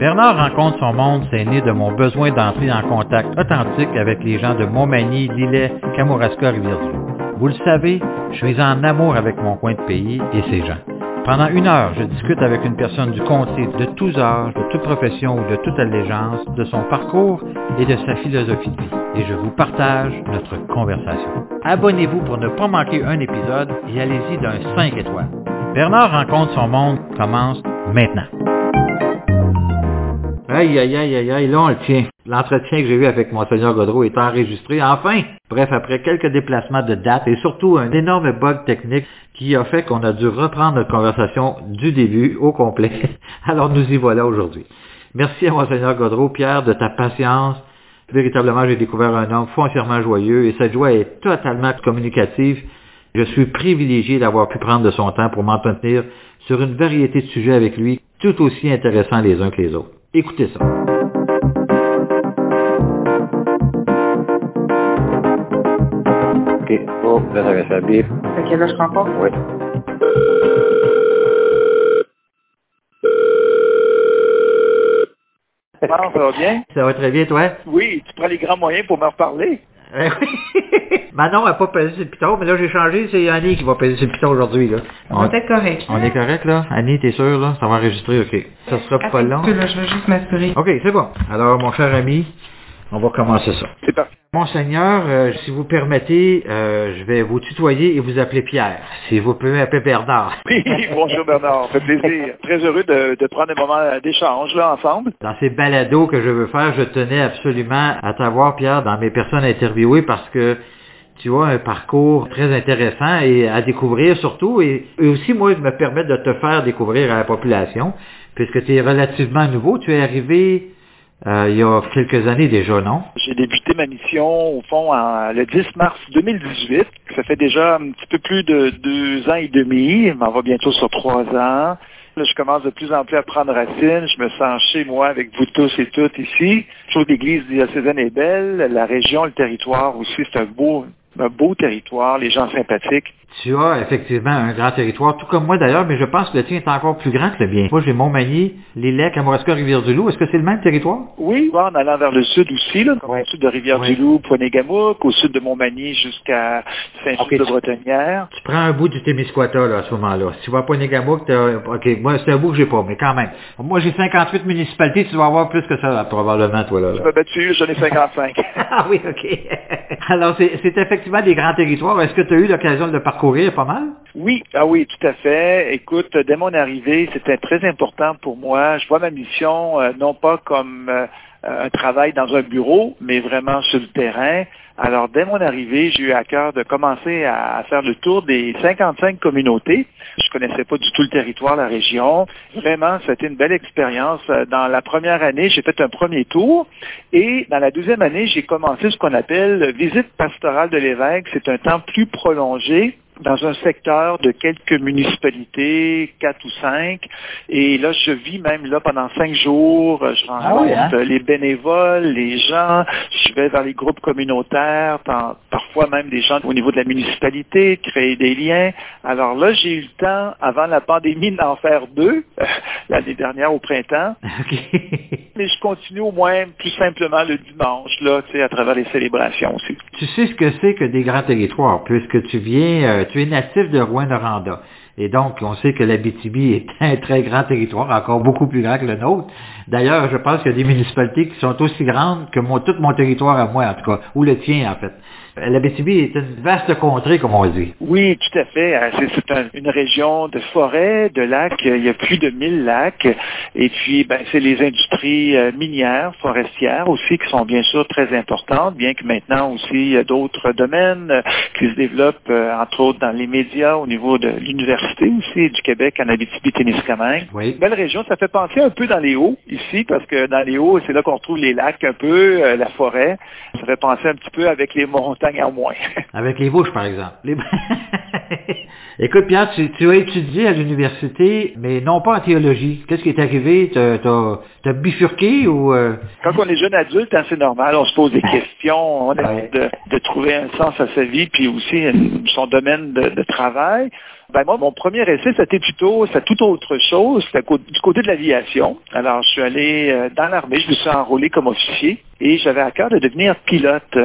Bernard rencontre son monde, c'est né de mon besoin d'entrer en contact authentique avec les gens de Montmagny, Lillet, Kamouraska, Rivière-du-Loup. Vous le savez, je suis en amour avec mon coin de pays et ses gens. Pendant une heure, je discute avec une personne du comté de tous âges, de toute profession ou de toute allégeance, de son parcours et de sa philosophie de vie. Et je vous partage notre conversation. Abonnez-vous pour ne pas manquer un épisode et allez-y d'un 5 étoiles. Bernard rencontre son monde commence maintenant. Aïe, aïe, aïe, aïe, aïe, là on le tient. L'entretien que j'ai eu avec Monseigneur Godreau est enregistré, enfin! Bref, après quelques déplacements de date et surtout un énorme bug technique qui a fait qu'on a dû reprendre notre conversation du début au complet. Alors nous y voilà aujourd'hui. Merci à Monseigneur Godreau, Pierre, de ta patience. Véritablement, j'ai découvert un homme foncièrement joyeux et cette joie est totalement communicative. Je suis privilégié d'avoir pu prendre de son temps pour m'entretenir sur une variété de sujets avec lui, tout aussi intéressants les uns que les autres. Écoutez ça. OK. Oh, là, ça va faire bip. Ok, là, je comprends. Oui. Comment ça va bien? Ça va très bien, toi? Oui, tu prends les grands moyens pour me reparler. Eh oui. Manon n'a pas pesé sur le piton, mais là j'ai changé, c'est Annie qui va peser sur le piton aujourd'hui. Là. On est correct. on est correct là? Annie, t'es sûr là? Ça va enregistrer, ok. Ça sera pas long. peu, là, je vais juste m'assurer. Ok, c'est bon. Alors mon cher ami, on va commencer ça. C'est parti. Monseigneur, euh, si vous permettez, euh, je vais vous tutoyer et vous appeler Pierre. Si vous pouvez m'appeler Bernard. Oui, bonjour Bernard, ça fait plaisir. Très heureux de, de prendre un moment d'échange là ensemble. Dans ces balados que je veux faire, je tenais absolument à t'avoir, Pierre, dans mes personnes interviewées parce que tu as un parcours très intéressant et à découvrir surtout. Et, et aussi, moi, je me permets de te faire découvrir à la population, puisque tu es relativement nouveau. Tu es arrivé euh, il y a quelques années déjà, non? J'ai débuté ma mission au fond le 10 mars 2018. Ça fait déjà un petit peu plus de deux ans et demi. On va bientôt sur trois ans. Là, je commence de plus en plus à prendre racine. Je me sens chez moi avec vous tous et toutes ici. Je trouve l'église diocésaine est belle. La région, le territoire aussi, c'est un beau, un beau territoire. Les gens sympathiques. Tu as effectivement un grand territoire, tout comme moi d'ailleurs, mais je pense que le tien est encore plus grand que le bien. Moi, j'ai Montmagny, les lacs, Kamouraska, Rivière-du-Loup. Est-ce que c'est le même territoire? Oui, en allant vers le sud aussi, là, comme Ouais. au sud de Rivière-du-Loup, Poinégamouk, au sud de Montmagny jusqu'à Saint-Just Ok, de tu-. Tu prends un bout du Témiscouata, là, à ce moment-là. Si tu vas à Poinégamouk, OK, moi, c'est un bout que j'ai pas, mais quand même. Moi, j'ai 58 municipalités, tu vas avoir plus que ça, là, probablement, toi, là. Je là. me battu, j'en ai 55. ah oui, OK. Alors, c'est, c'est effectivement des grands territoires. Est-ce que tu as eu l'occasion de le parcourir? Oui, ah oui, tout à fait. Écoute, dès mon arrivée, c'était très important pour moi. Je vois ma mission euh, non pas comme euh, un travail dans un bureau, mais vraiment sur le terrain. Alors, dès mon arrivée, j'ai eu à cœur de commencer à, faire le tour des 55 communautés. Je connaissais pas du tout le territoire, la région. Vraiment, c'était une belle expérience. Euh, Dans la première année, j'ai fait un premier tour. Et dans la deuxième année, j'ai commencé ce qu'on appelle visite pastorale de l'évêque. C'est un temps plus prolongé dans un secteur de quelques municipalités, quatre ou cinq. Et là, je vis même là pendant cinq jours. Je rencontre oui, hein? les bénévoles, les gens. Je vais vers les groupes communautaires, par- parfois même des gens au niveau de la municipalité, créer des liens. Alors là, j'ai eu le temps, avant la pandémie, d'en faire deux, l'année dernière au printemps. Mais je continue au moins plus simplement le dimanche, là, tu sais, à travers les célébrations aussi. tu sais ce que c'est que des grands territoires, puisque tu viens, euh, tu es natif de Rouen-Noranda. Et donc, on sait que l'Abitibi est un très grand territoire, encore beaucoup plus grand que le nôtre. D'ailleurs, je pense qu'il y a des municipalités qui sont aussi grandes que tout mon territoire à moi, en tout cas, ou le tien, en fait. L'Abitibi est une vaste contrée, comme on dit. Oui, tout à fait. Euh, C'est c'est un- une région de forêts, de lacs. Il y a plus de 1000 lacs. Et puis, ben, c'est les industries euh, minières, forestières aussi, qui sont bien sûr très importantes, bien que maintenant aussi, il y a d'autres domaines euh, qui se développent, entre autres dans les médias, au niveau de l'université aussi du Québec, en Abitibi-Témiscamingue. Oui. Belle région, ça fait penser un peu dans les hauts ici, parce que dans les hauts, c'est là qu'on retrouve les lacs un peu, la forêt. Ça fait penser un petit peu avec les montagnes en moins. Avec les bouches, par exemple. Les- Écoute, Pierre, tu, tu as étudié à l'université, mais non pas en théologie. Qu'est-ce qui est arrivé? T'as, t'as bifurqué ou... euh, Quand on est jeune adulte, hein, c'est normal, on se pose des questions, on essaie de, de trouver un sens à sa vie, puis aussi son domaine de, de travail. Ben moi, mon premier essai, c'était plutôt, c'était tout autre chose. C'était du côté de l'aviation. Alors, je suis allé euh, dans l'armée, je me suis enrôlé comme officier et j'avais à cœur de devenir pilote.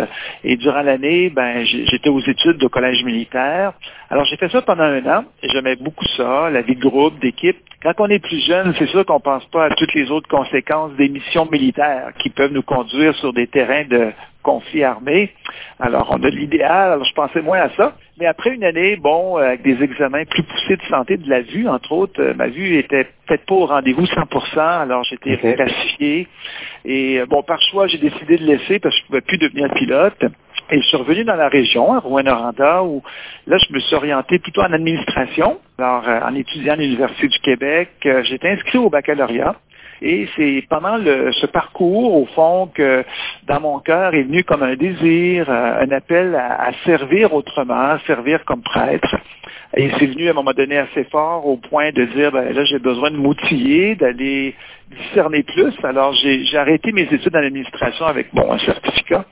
Et durant l'année, ben, j'étais aux études au collège militaire. Alors, j'ai fait ça pendant un an. J'aimais beaucoup ça, la vie de groupe, d'équipe. Quand on est plus jeune, c'est sûr qu'on pense pas à toutes les autres conséquences des missions militaires qui peuvent nous conduire sur des terrains de conflit armé. Alors, on a l'idéal, alors je pensais moins à ça. Mais après une année, bon, avec des examens plus poussés de santé de la vue, entre autres, euh, ma vue était peut-être pas au rendez-vous 100%, alors j'étais okay. classifié. Et euh, bon, par choix, j'ai décidé de laisser parce que je ne pouvais plus devenir pilote. Et je suis revenu dans la région, à Rouen-Noranda, où là, je me suis orienté plutôt en administration. Alors, euh, en étudiant à l'Université du Québec, j'étais inscrit au baccalauréat. Et c'est pendant le, ce parcours, au fond, que dans mon cœur est venu comme un désir, un appel à, servir autrement, servir comme prêtre. Et c'est venu à un moment donné assez fort au point de dire, ben là, j'ai besoin de m'outiller, d'aller discerner plus. Alors, j'ai arrêté mes études en administration avec bon, un certificat.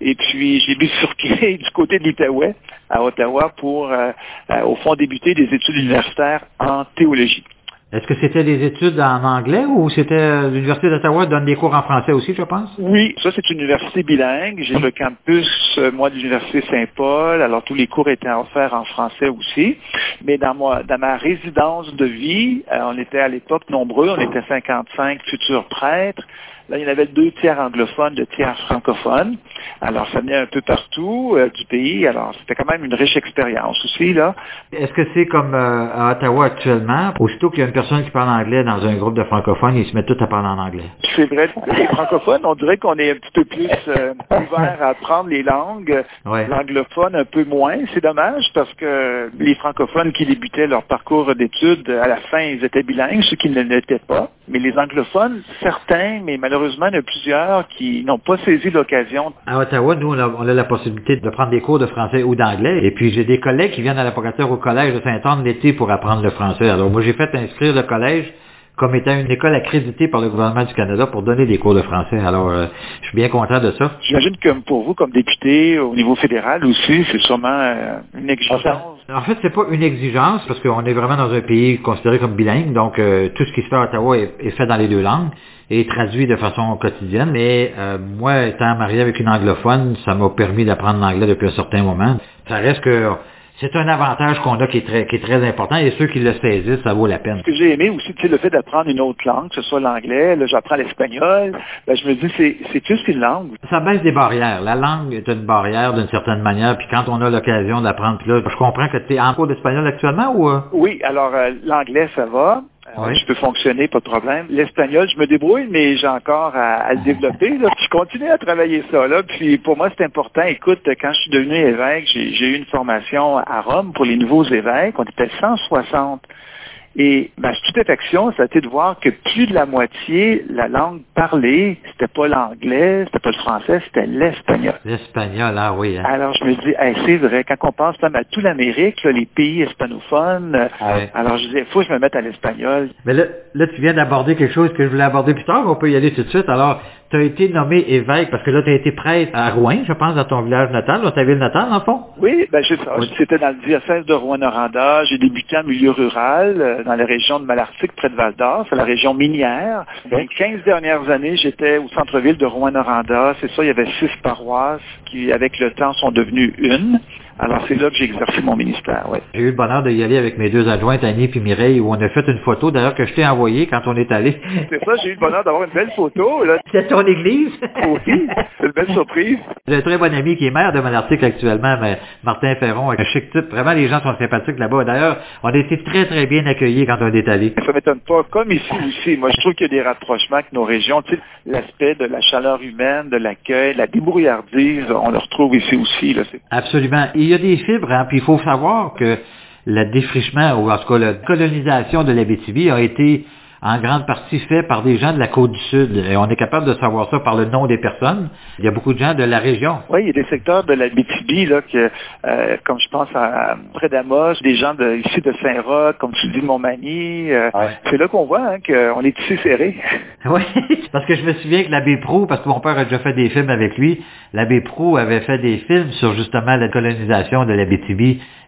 Et puis, j'ai bifurqué du côté de l'Outaouais, à Ottawa, pour, euh, euh, au fond, débuter des études universitaires en théologie. Est-ce que c'était des études en anglais ou c'était l'Université d'Ottawa donne des cours en français aussi, je pense? Oui, ça c'est une université bilingue. J'ai le campus, moi, de l'Université Saint-Paul. Alors tous les cours étaient offerts en français aussi. Mais dans moi, dans ma résidence de vie, on était à l'époque nombreux, on était 55 futurs prêtres. Là, il y en avait deux tiers anglophones, deux tiers francophones. Alors, ça venait un peu partout euh, du pays. Alors, c'était quand même une riche expérience aussi, là. Est-ce que c'est comme euh, à Ottawa actuellement? Aussitôt qu'il y a une personne qui parle anglais dans un groupe de francophones, ils se mettent tous à parler en anglais. C'est vrai. Les francophones, on dirait qu'on est un petit peu plus euh, ouvert à apprendre les langues. Ouais. L'anglophone, un peu moins. C'est dommage parce que les francophones qui débutaient leur parcours d'études, à la fin, ils étaient bilingues, ceux qui ne l'étaient pas. Mais les anglophones, certains, mais malheureusement, il y en a plusieurs qui n'ont pas saisi l'occasion. À Ottawa, nous, on a, la possibilité de prendre des cours de français ou d'anglais. Et puis, j'ai des collègues qui viennent à la au collège de Saint-Anne l'été pour apprendre le français. Alors, moi, j'ai fait inscrire le collège comme étant une école accréditée par le gouvernement du Canada pour donner des cours de français. Alors, euh, suis bien content de ça. J'imagine que pour vous, comme député au niveau fédéral aussi, c'est sûrement euh, une exigence. En fait, c'est pas une exigence parce qu'on est vraiment dans un pays considéré comme bilingue, donc euh, tout ce qui se fait à Ottawa est, est, fait dans les deux langues et traduit de façon quotidienne. Mais euh, moi, étant marié avec une anglophone, ça m'a permis d'apprendre l'anglais depuis un certain moment. Ça reste que c'est un avantage qu'on a qui est, très, qui est très important et ceux qui le saisissent, ça vaut la peine. Ce que j'ai aimé aussi, c'est le fait d'apprendre une autre langue, que ce soit l'anglais, là j'apprends l'espagnol, ben, je me dis c'est, c'est plus qu'une langue. Ça baisse des barrières. La langue est une barrière d'une certaine manière, puis quand on a l'occasion d'apprendre, puis là, je comprends que tu es en cours d'espagnol actuellement ou... Euh? Oui, alors euh, l'anglais, ça va. Oui. Je peux fonctionner, pas de problème. L'espagnol, je me débrouille, mais j'ai encore à, à le développer. Là. Je continue à travailler ça. Là. Puis pour moi, c'est important. Écoute, quand je suis devenu évêque, j'ai, j'ai eu une formation à Rome pour les nouveaux évêques. On était 160. Et ma stupéfaction, ça a été de voir que plus de la moitié, la langue parlée, c'était pas l'anglais, c'était pas le français, c'était l'espagnol. L'espagnol, ah oui. Hein. Alors je me dis, hey, c'est vrai, quand on pense même à toute l'Amérique, les pays hispanophones, Ah oui. alors je disais, il faut que je me mette à l'espagnol. Mais là, là, tu viens d'aborder quelque chose que je voulais aborder plus tard, on peut y aller tout de suite. Alors, tu as été nommé évêque, parce que là, tu as été prêtre à Rouen, je pense, dans ton village natal, dans ta ville natale, en fond? Oui, ben c'est ça. Oui. C'était dans le diocèse de Rouen-Noranda. J'ai débuté en milieu rural, euh, dans la région de Malartic, près de Val-d'Or. C'est la région minière. Les 15 dernières années, j'étais au centre-ville de Rouen-Noranda. C'est ça, il y avait six paroisses qui, avec le temps, sont devenues une. Alors, c'est là que j'ai exercé mon ministère, oui. J'ai eu le bonheur d'y aller avec mes deux adjointes, Annie et Mireille, où on a fait une photo, d'ailleurs, que je t'ai envoyée quand on est allé. C'est ça, j'ai eu le bonheur d'avoir une belle photo, là. C'est ton église? Oui, c'est une belle surprise. J'ai un très bon ami qui est maire de Malartic actuellement, mais Martin Ferron, un chic type. Vraiment, les gens sont sympathiques là-bas. D'ailleurs, on a été très, très bien accueillis quand on est allé. Ça m'étonne pas. Comme ici aussi, moi, je trouve qu'il y a des rapprochements avec nos régions. Tu sais, l'aspect de la chaleur humaine, de l'accueil, la débrouillardise, on le retrouve ici aussi, là. Absolument. Y a des fibres, hein, puis il faut savoir que le défrichement, ou en tout cas la colonisation de l'Abitibi a été en grande partie fait par des gens de la côte du Sud. Et on est capable de savoir ça par le nom des personnes. Il y a beaucoup de gens de la région. Oui, il y a des secteurs de la BTB, là, que, euh, comme je pense à, près d'Amos, des gens de, ici de Saint-Roch, comme tu dis, Montmagny. Euh, C'est là qu'on voit hein, qu'on est ici serré. Oui, parce que je me souviens que l'abbé Prou, parce que mon père a déjà fait des films avec lui, l'abbé Prou avait fait des films sur justement la colonisation de la BTB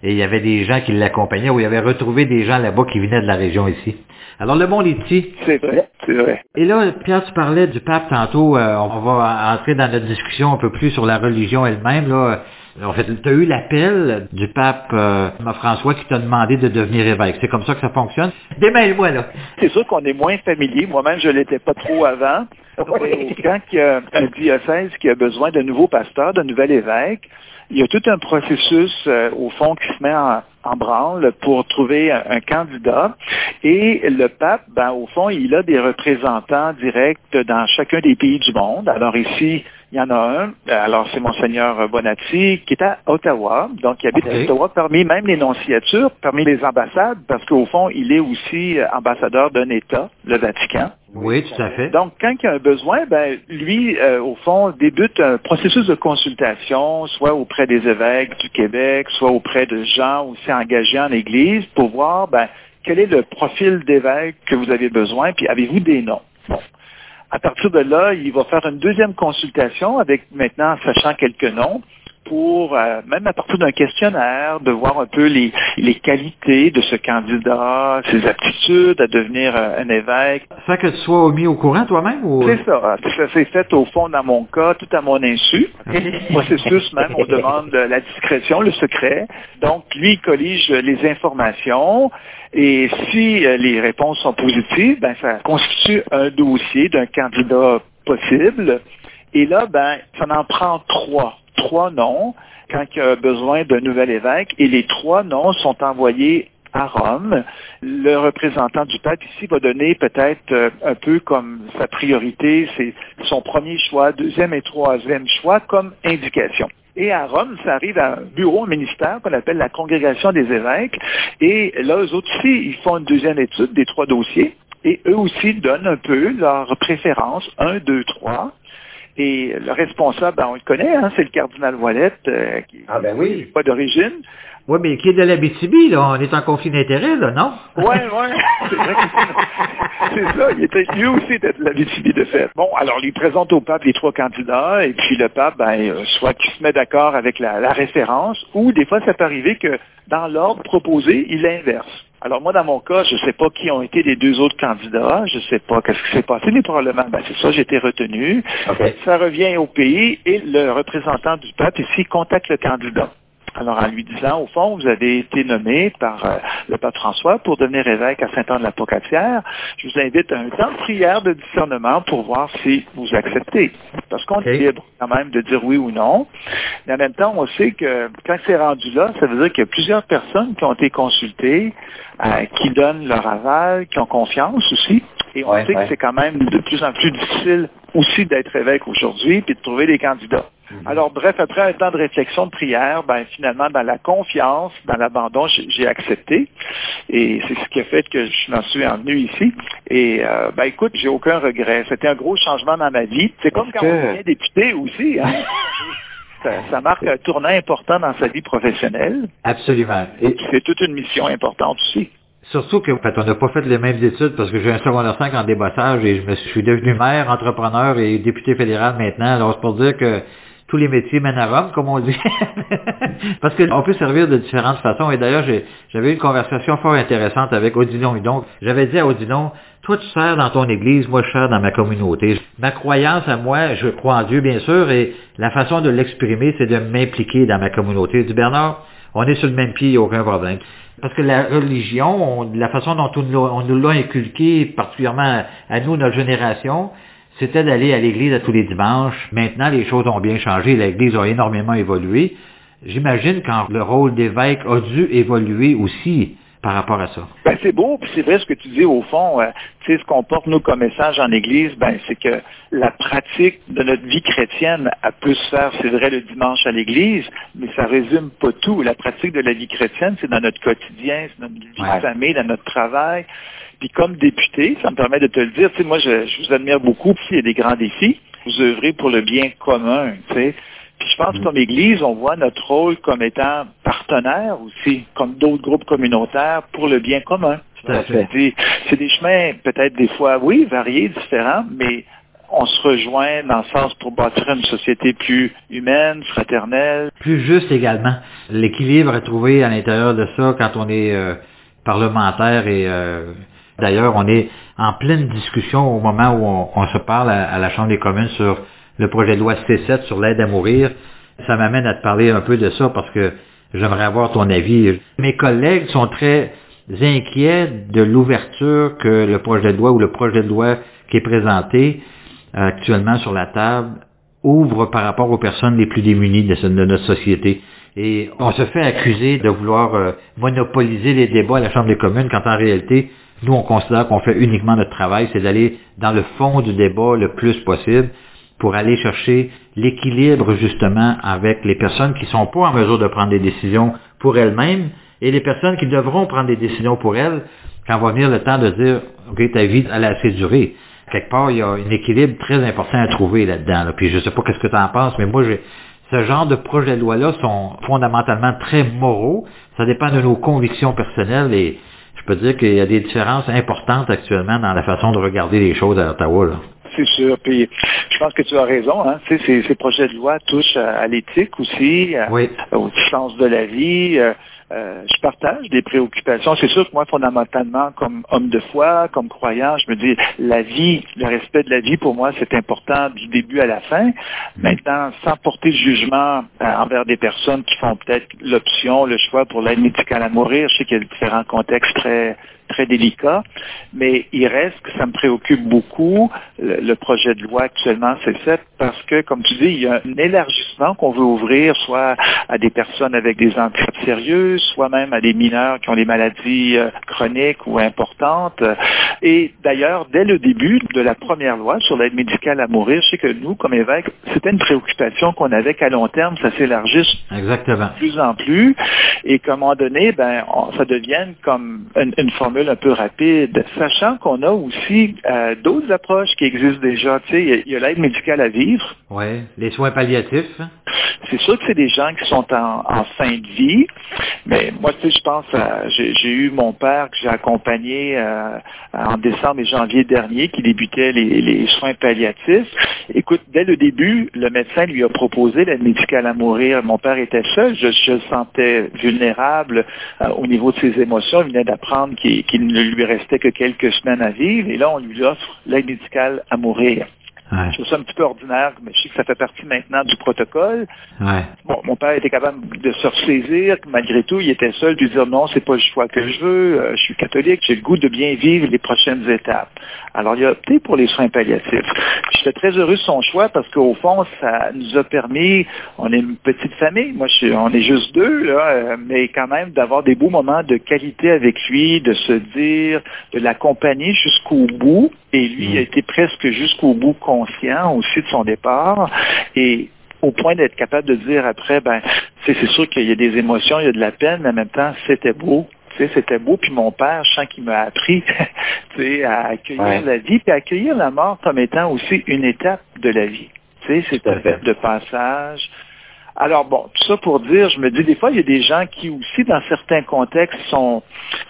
et il y avait des gens qui l'accompagnaient ou il avait retrouvé des gens là-bas qui venaient de la région ici. Alors le monde est. C'est vrai, c'est vrai. Et là, Pierre, tu parlais du pape tantôt. Euh, on va entrer dans notre discussion un peu plus sur la religion elle-même. Là. En fait, tu as eu l'appel du pape euh, François qui t'a demandé de devenir évêque. C'est comme ça que ça fonctionne? Démêle-moi là. C'est sûr qu'on est moins familier. Moi-même, je l'étais pas trop avant. Oui. Quand il y a un diocèse qui a besoin de nouveaux pasteurs, de nouvel évêque, il y a tout un processus, euh, au fond, qui se met en, en branle pour trouver un, candidat. Et le pape, ben, au fond, il a des représentants directs dans chacun des pays du monde. Alors ici, il y en a un, alors c'est Monseigneur Bonatti, qui est à Ottawa, donc il habite okay. à Ottawa parmi même les nonciatures, parmi les ambassades, parce qu'au fond, il est aussi ambassadeur d'un État, le Vatican. Oui, tout à fait. Donc, quand il y a un besoin, ben, lui, euh, au fond, débute un processus de consultation, soit auprès des évêques du Québec, soit auprès de gens aussi engagés en Église, pour voir, ben, quel est le profil d'évêque que vous avez besoin, puis avez-vous des noms? Bon. À partir de là, il va faire une deuxième consultation avec maintenant, sachant quelques noms, pour, euh, même à partir d'un questionnaire, de voir un peu les, les qualités de ce candidat, ses aptitudes à devenir euh, un évêque. Ça que tu sois mis au courant toi-même ou... C'est ça. Ça s'est fait au fond dans mon cas, tout à mon insu. Processus même, on demande la discrétion, le secret. Donc, lui, il collige les informations. Et si les réponses sont positives, ben, ça constitue un dossier d'un candidat possible. Et là, ben, ça en prend trois trois noms quand il y a besoin d'un nouvel évêque et les trois noms sont envoyés à Rome. Le représentant du pape ici va donner peut-être un peu comme sa priorité, c'est son premier choix, deuxième et troisième choix comme indication. Et à Rome, ça arrive à un bureau, un ministère qu'on appelle la Congrégation des évêques. Et là, eux aussi, ils font une deuxième étude des trois dossiers. Et eux aussi donnent un peu leurs préférences, un, deux, trois. Et le responsable, ben, on le connaît, hein, c'est le cardinal Wallet, euh, qui ah ben oui. pas d'origine. Oui, mais qui est de la BTB, là. On est en conflit d'intérêt, là, non? Oui, oui. C'est ça. Il était, lui aussi était de la BTB, de fait. Bon, alors, il présente au pape les trois candidats, et puis le pape, ben, soit qu'il se met d'accord avec la, la référence, ou des fois, ça peut arriver que, dans l'ordre proposé, il inverse. Alors moi, dans mon cas, je ne sais pas qui ont été les deux autres candidats, je ne sais pas qu'est-ce qui s'est passé, mais probablement, ben, c'est ça, j'ai été retenu. Okay. Ça revient au pays et le représentant du pape ici contacte le candidat. Alors, en lui disant, au fond, vous avez été nommé par euh, le pape François pour devenir évêque à Saint-Anne-de-la-Pocatière. Je vous invite à un temps de prière de discernement pour voir si vous acceptez. Parce qu'on okay. est libre quand même de dire oui ou non. Mais en même temps, on sait que quand c'est rendu là, ça veut dire qu'il y a plusieurs personnes qui ont été consultées, euh, qui donnent leur aval, qui ont confiance aussi. Et on ouais, sait ouais. que c'est quand même de plus en plus difficile aussi d'être évêque aujourd'hui puis de trouver des candidats. Mhm. Alors, bref, après un temps de réflexion, de prière, ben, finalement, dans la confiance, dans l'abandon, j'ai accepté. Et c'est ce qui a fait que je m'en suis envenu ici. Et, euh, ben, écoute, j'ai aucun regret. C'était un gros changement dans ma vie. C'est comme quand que... on devient député aussi. Hein? ça, ça, marque un tournant important dans sa vie professionnelle. Absolument. Et c'est toute une mission importante aussi. Surtout que, en fait, on n'a pas fait les mêmes études parce que j'ai un secondaire 5 en débossage et je me suis devenu maire, entrepreneur et député fédéral maintenant. Alors, c'est pour dire que tous les métiers mènent à Rome, comme on dit. Parce qu'on peut servir de différentes façons. Et d'ailleurs, j'avais eu une conversation fort intéressante avec Odilon donc J'avais dit à Odilon, toi tu sers dans ton église, moi je sers dans ma communauté. Ma croyance à moi, je crois en Dieu bien sûr, et la façon de l'exprimer, c'est de m'impliquer dans ma communauté. Du Bernard, on est sur le même pied, il n'y a aucun problème. Parce que la religion, on, la façon dont on, nous l'a inculqué, particulièrement à, à nous, notre génération, c'était d'aller à l'église à tous les dimanches. Maintenant, les choses ont bien changé. L'église a énormément évolué. J'imagine quand le rôle d'évêque a dû évoluer aussi. Par rapport à ça? Ben, c'est beau, puis c'est vrai ce que tu dis au fond. Euh, tu sais, ce qu'on porte nous comme message en Église, ben, c'est que la pratique de notre vie chrétienne a pu se faire, c'est vrai, le dimanche à l'Église, mais ça résume pas tout. La pratique de la vie chrétienne, c'est dans notre quotidien, c'est dans notre vie de famille, dans notre travail. Puis comme député, ça me permet de te le dire, tu sais, moi, je, je vous admire beaucoup, puis il y a des grands défis. Vous œuvrez pour le bien commun, tu sais je pense mm. comme Église, on voit notre rôle comme étant partenaire aussi, comme d'autres groupes communautaires, pour le bien commun. C'est des chemins peut-être des fois, oui, variés, différents, mais on se rejoint dans le sens pour bâtir une société plus humaine, fraternelle. Plus juste également. L'équilibre à trouver à l'intérieur de ça quand on est euh, parlementaire et euh, d'ailleurs on est en pleine discussion au moment où on, se parle à, la Chambre des communes sur le projet de loi C7 sur l'aide à mourir. Ça m'amène à te parler un peu de ça parce que j'aimerais avoir ton avis. Mes collègues sont très inquiets de l'ouverture que le projet de loi ou le projet de loi qui est présenté euh, actuellement sur la table ouvre par rapport aux personnes les plus démunies de, notre société. Et on se fait accuser de vouloir euh, monopoliser les débats à la Chambre des communes quand en réalité, nous, on considère qu'on fait uniquement notre travail, c'est d'aller dans le fond du débat le plus possible pour aller chercher l'équilibre justement avec les personnes qui ne sont pas en mesure de prendre des décisions pour elles-mêmes et les personnes qui devront prendre des décisions pour elles quand va venir le temps de dire, OK, ta vie, elle a assez duré. Quelque part, il y a un équilibre très important à trouver là-dedans. Puis je ne sais pas qu'est-ce que tu en penses, mais moi, ce genre de projets de loi-là sont fondamentalement très moraux. Ça dépend de nos convictions personnelles et je peux dire qu'il y a des différences importantes actuellement dans la façon de regarder les choses à Ottawa. Là c'est sûr. Puis je pense que tu as raison. Hein. Tu sais, ces, projets de loi touchent à, l'éthique aussi, au sens de la vie. Euh, euh, je partage des préoccupations. C'est sûr que moi, fondamentalement, comme homme de foi, comme croyant, je me dis, la vie, le respect de la vie, pour moi, c'est important du début à la fin. Maintenant, sans porter jugement euh, envers des personnes qui font peut-être l'option, le choix pour l'aide médicale à mourir, je sais qu'il y a différents contextes très très délicat, mais il reste que ça me préoccupe beaucoup, le, projet de loi actuellement, c'est ça, parce que, comme tu dis, il y a un élargissement qu'on veut ouvrir, soit à des personnes avec des handicapes sérieux, soit même à des mineurs qui ont des maladies euh, chroniques ou importantes. Et d'ailleurs, dès le début de la première loi sur l'aide médicale à mourir, je sais que nous, comme évêques, c'était une préoccupation qu'on avait qu'à long terme, ça s'élargisse Exactement. de plus en plus, et qu'à un moment donné, ben, ça devienne comme une, une formule un peu rapide, sachant qu'on a aussi euh, d'autres approches qui existent déjà. Tu sais, il y a, l'aide médicale à vivre. Oui, les soins palliatifs. C'est sûr que c'est des gens qui sont en, fin de vie, moi, tu sais, je pense, j'ai eu mon père que j'ai accompagné euh, en décembre et janvier dernier, qui débutait les, soins palliatifs. Écoute, dès le début, le médecin lui a proposé l'aide médicale à mourir. Mon père était seul, je, le sentais vulnérable euh, au niveau de ses émotions. Il venait d'apprendre qu'il ne lui restait que quelques semaines à vivre, et là, on lui offre l'aide médicale à mourir. Je trouve ça un petit peu ordinaire, mais je sais que ça fait partie maintenant du protocole. Bon, mon père était capable de se ressaisir, malgré tout, il était seul, de dire non, c'est pas le choix que je veux, euh, je suis catholique, j'ai le goût de bien vivre les prochaines étapes. Alors, il a opté pour les soins palliatifs. J'étais très heureux de son choix parce qu'au fond, ça nous a permis, on est une petite famille, moi, je on est juste deux, là, euh, mais quand même d'avoir des beaux moments de qualité avec lui, de se dire, de l'accompagner jusqu'au bout, et lui il a mm. été presque jusqu'au bout conscient aussi de son départ. Et au point d'être capable de dire après, ben, c'est sûr qu'il y a des émotions, il y a de la peine, mais en même temps, c'était beau. C'était beau, puis mon père, je sens qu'il m'a appris à accueillir la vie, puis à accueillir la mort comme étant aussi une étape de la vie. C'est une étape de passage, alors bon, tout ça pour dire, je me dis des fois, il y a des gens qui aussi, dans certains contextes, sont,